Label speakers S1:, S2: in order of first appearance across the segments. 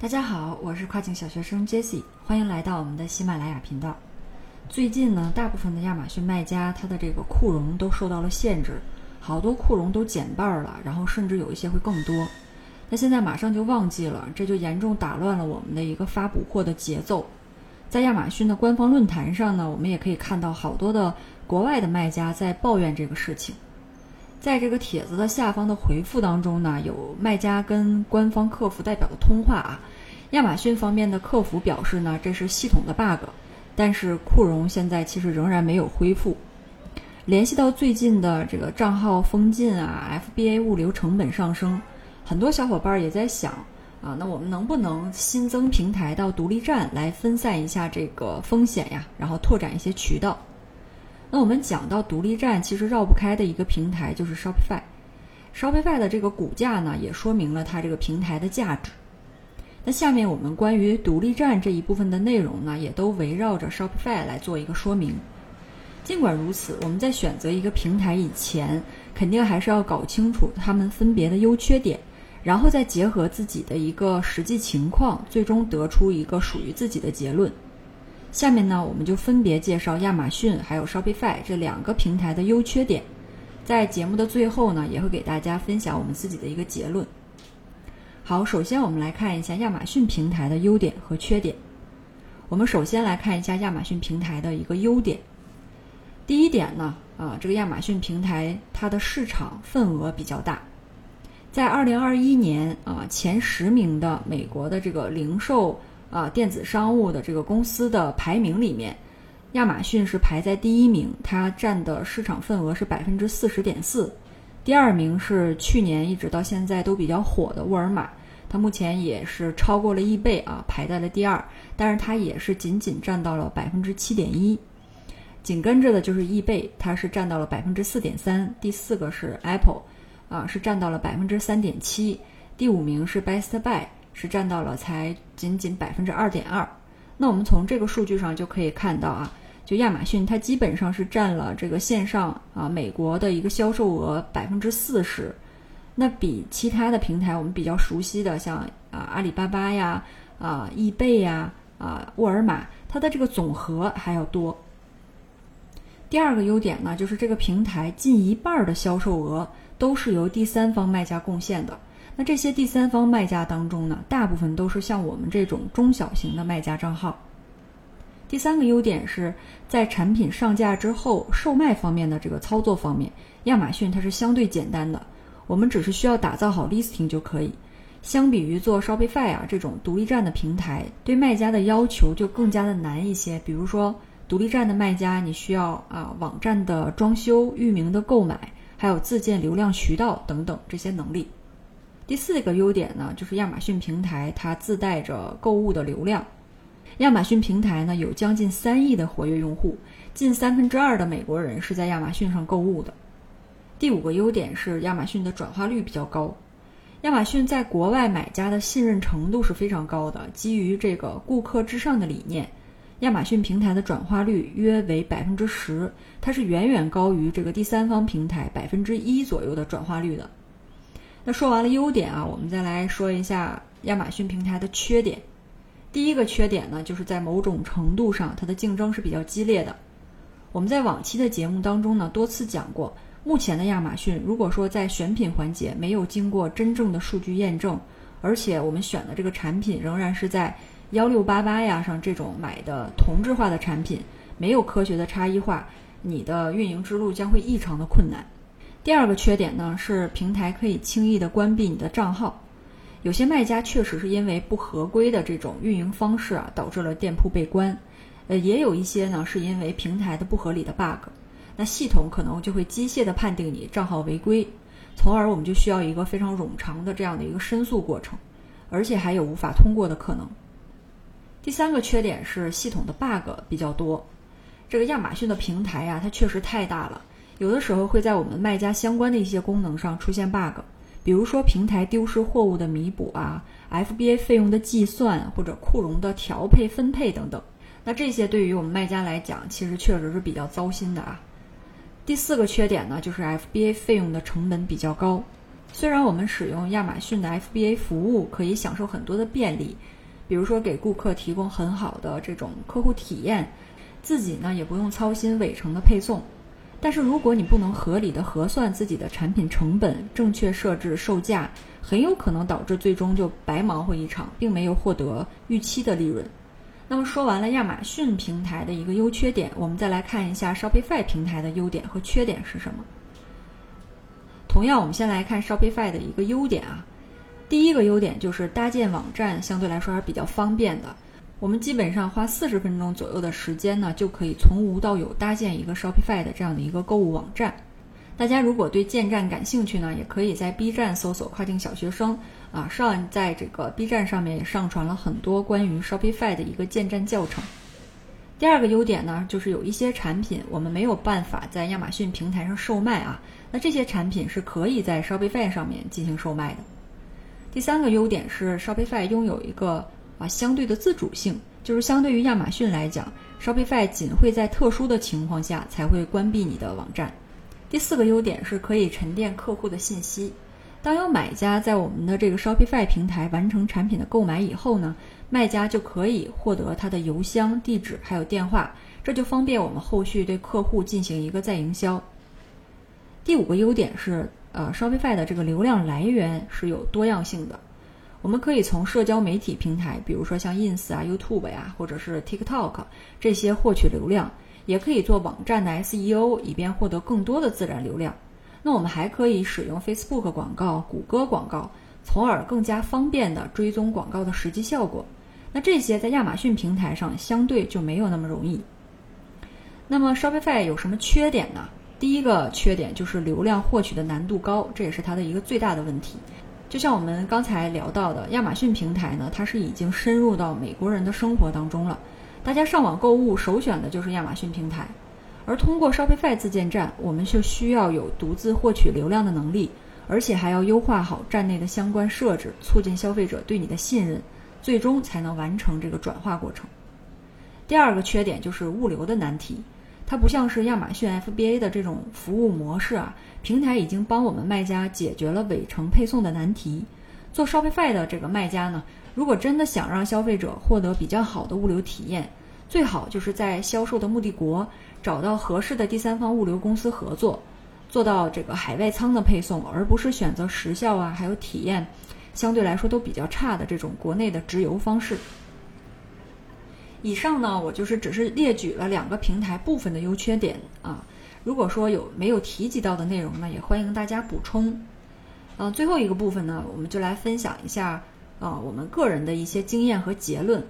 S1: 大家好，我是跨境小学生 Jessie，欢迎来到我们的喜马拉雅频道。最近呢，大部分的亚马逊卖家，他的这个库容都受到了限制，好多库容都减半了，然后甚至有一些会更多。那现在马上就旺季了，这就严重打乱了我们的一个发补货的节奏。在亚马逊的官方论坛上呢，我们也可以看到好多的国外的卖家在抱怨这个事情。在这个帖子的下方的回复当中呢，有卖家跟官方客服代表的通话啊。亚马逊方面的客服表示呢，这是系统的 bug，但是库容现在其实仍然没有恢复。联系到最近的这个账号封禁啊，FBA 物流成本上升，很多小伙伴也在想啊，那我们能不能新增平台到独立站来分散一下这个风险呀，然后拓展一些渠道？那我们讲到独立站，其实绕不开的一个平台就是 Shopify。Shopify 的这个股价呢，也说明了它这个平台的价值。那下面我们关于独立站这一部分的内容呢，也都围绕着 Shopify 来做一个说明。尽管如此，我们在选择一个平台以前，肯定还是要搞清楚它们分别的优缺点，然后再结合自己的一个实际情况，最终得出一个属于自己的结论。下面呢，我们就分别介绍亚马逊还有 Shopify 这两个平台的优缺点。在节目的最后呢，也会给大家分享我们自己的一个结论。好，首先我们来看一下亚马逊平台的优点和缺点。我们首先来看一下亚马逊平台的一个优点。第一点呢，啊，这个亚马逊平台它的市场份额比较大，在二零二一年啊前十名的美国的这个零售。啊，电子商务的这个公司的排名里面，亚马逊是排在第一名，它占的市场份额是百分之四十点四。第二名是去年一直到现在都比较火的沃尔玛，它目前也是超过了易贝啊，排在了第二，但是它也是仅仅占到了百分之七点一。紧跟着的就是易贝，它是占到了百分之四点三。第四个是 Apple，啊，是占到了百分之三点七。第五名是 Best Buy。是占到了才仅仅百分之二点二，那我们从这个数据上就可以看到啊，就亚马逊它基本上是占了这个线上啊美国的一个销售额百分之四十，那比其他的平台我们比较熟悉的像啊阿里巴巴呀啊易贝呀啊沃尔玛，它的这个总和还要多。第二个优点呢，就是这个平台近一半的销售额都是由第三方卖家贡献的。那这些第三方卖家当中呢，大部分都是像我们这种中小型的卖家账号。第三个优点是在产品上架之后，售卖方面的这个操作方面，亚马逊它是相对简单的，我们只是需要打造好 listing 就可以。相比于做 Shopify 啊这种独立站的平台，对卖家的要求就更加的难一些。比如说，独立站的卖家，你需要啊网站的装修、域名的购买，还有自建流量渠道等等这些能力。第四个优点呢，就是亚马逊平台它自带着购物的流量。亚马逊平台呢有将近三亿的活跃用户，近三分之二的美国人是在亚马逊上购物的。第五个优点是亚马逊的转化率比较高。亚马逊在国外买家的信任程度是非常高的，基于这个顾客至上的理念，亚马逊平台的转化率约为百分之十，它是远远高于这个第三方平台百分之一左右的转化率的。那说完了优点啊，我们再来说一下亚马逊平台的缺点。第一个缺点呢，就是在某种程度上，它的竞争是比较激烈的。我们在往期的节目当中呢，多次讲过，目前的亚马逊，如果说在选品环节没有经过真正的数据验证，而且我们选的这个产品仍然是在幺六八八呀上这种买的同质化的产品，没有科学的差异化，你的运营之路将会异常的困难。第二个缺点呢是平台可以轻易的关闭你的账号，有些卖家确实是因为不合规的这种运营方式啊，导致了店铺被关。呃，也有一些呢是因为平台的不合理的 bug，那系统可能就会机械的判定你账号违规，从而我们就需要一个非常冗长的这样的一个申诉过程，而且还有无法通过的可能。第三个缺点是系统的 bug 比较多，这个亚马逊的平台呀，它确实太大了。有的时候会在我们卖家相关的一些功能上出现 bug，比如说平台丢失货物的弥补啊，FBA 费用的计算或者库容的调配分配等等。那这些对于我们卖家来讲，其实确实是比较糟心的啊。第四个缺点呢，就是 FBA 费用的成本比较高。虽然我们使用亚马逊的 FBA 服务可以享受很多的便利，比如说给顾客提供很好的这种客户体验，自己呢也不用操心尾程的配送。但是如果你不能合理的核算自己的产品成本，正确设置售价，很有可能导致最终就白忙活一场，并没有获得预期的利润。那么说完了亚马逊平台的一个优缺点，我们再来看一下 Shopify 平台的优点和缺点是什么。同样，我们先来看 Shopify 的一个优点啊，第一个优点就是搭建网站相对来说还是比较方便的。我们基本上花四十分钟左右的时间呢，就可以从无到有搭建一个 Shopify 的这样的一个购物网站。大家如果对建站感兴趣呢，也可以在 B 站搜索“跨境小学生”啊，上在这个 B 站上面也上传了很多关于 Shopify 的一个建站教程。第二个优点呢，就是有一些产品我们没有办法在亚马逊平台上售卖啊，那这些产品是可以在 Shopify 上面进行售卖的。第三个优点是 Shopify 拥有一个。啊，相对的自主性就是相对于亚马逊来讲，Shopify 仅会在特殊的情况下才会关闭你的网站。第四个优点是可以沉淀客户的信息。当有买家在我们的这个 Shopify 平台完成产品的购买以后呢，卖家就可以获得他的邮箱地址还有电话，这就方便我们后续对客户进行一个再营销。第五个优点是，呃，Shopify 的这个流量来源是有多样性的。我们可以从社交媒体平台，比如说像 Ins 啊、YouTube 呀，或者是 TikTok 这些获取流量，也可以做网站的 SEO，以便获得更多的自然流量。那我们还可以使用 Facebook 广告、谷歌广告，从而更加方便的追踪广告的实际效果。那这些在亚马逊平台上相对就没有那么容易。那么 Shopify 有什么缺点呢？第一个缺点就是流量获取的难度高，这也是它的一个最大的问题。就像我们刚才聊到的，亚马逊平台呢，它是已经深入到美国人的生活当中了。大家上网购物首选的就是亚马逊平台，而通过 Shopify 自建站，我们就需要有独自获取流量的能力，而且还要优化好站内的相关设置，促进消费者对你的信任，最终才能完成这个转化过程。第二个缺点就是物流的难题。它不像是亚马逊 FBA 的这种服务模式啊，平台已经帮我们卖家解决了尾程配送的难题。做 Shopify 的这个卖家呢，如果真的想让消费者获得比较好的物流体验，最好就是在销售的目的国找到合适的第三方物流公司合作，做到这个海外仓的配送，而不是选择时效啊还有体验相对来说都比较差的这种国内的直邮方式。以上呢，我就是只是列举了两个平台部分的优缺点啊。如果说有没有提及到的内容呢，也欢迎大家补充。啊，最后一个部分呢，我们就来分享一下啊我们个人的一些经验和结论。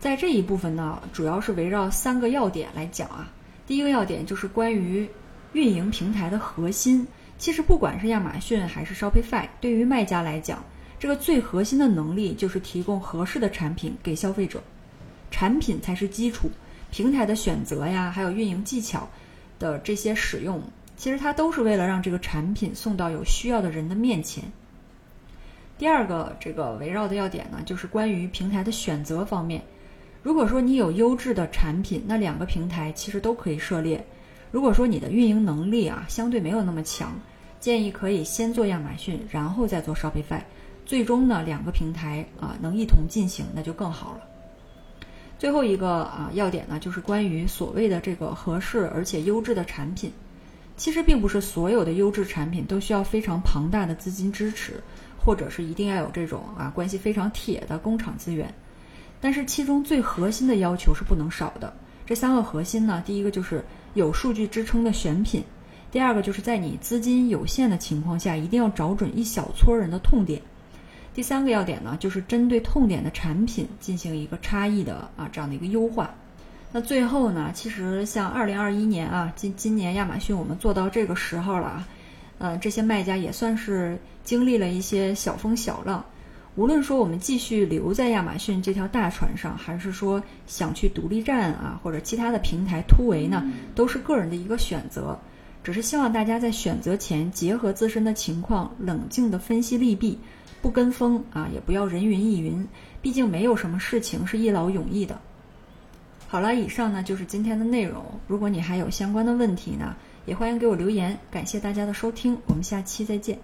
S1: 在这一部分呢，主要是围绕三个要点来讲啊。第一个要点就是关于运营平台的核心。其实不管是亚马逊还是 Shopify，对于卖家来讲，这个最核心的能力就是提供合适的产品给消费者。产品才是基础，平台的选择呀，还有运营技巧的这些使用，其实它都是为了让这个产品送到有需要的人的面前。第二个这个围绕的要点呢，就是关于平台的选择方面。如果说你有优质的产品，那两个平台其实都可以涉猎。如果说你的运营能力啊相对没有那么强，建议可以先做亚马逊，然后再做 Shopify，最终呢两个平台啊能一同进行，那就更好了。最后一个啊要点呢，就是关于所谓的这个合适而且优质的产品。其实并不是所有的优质产品都需要非常庞大的资金支持，或者是一定要有这种啊关系非常铁的工厂资源。但是其中最核心的要求是不能少的。这三个核心呢，第一个就是有数据支撑的选品，第二个就是在你资金有限的情况下，一定要找准一小撮人的痛点。第三个要点呢，就是针对痛点的产品进行一个差异的啊这样的一个优化。那最后呢，其实像二零二一年啊，今今年亚马逊我们做到这个时候了啊，呃，这些卖家也算是经历了一些小风小浪。无论说我们继续留在亚马逊这条大船上，还是说想去独立站啊或者其他的平台突围呢，都是个人的一个选择。只是希望大家在选择前结合自身的情况，冷静的分析利弊。不跟风啊，也不要人云亦云，毕竟没有什么事情是一劳永逸的。好了，以上呢就是今天的内容。如果你还有相关的问题呢，也欢迎给我留言。感谢大家的收听，我们下期再见。